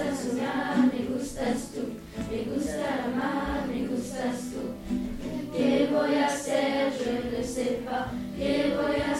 gustas tú, me gustas tú, me gusta amar, me gustas tú. ¿Qué voy a hacer? Je ne sais pas. ¿Qué voy a hacer?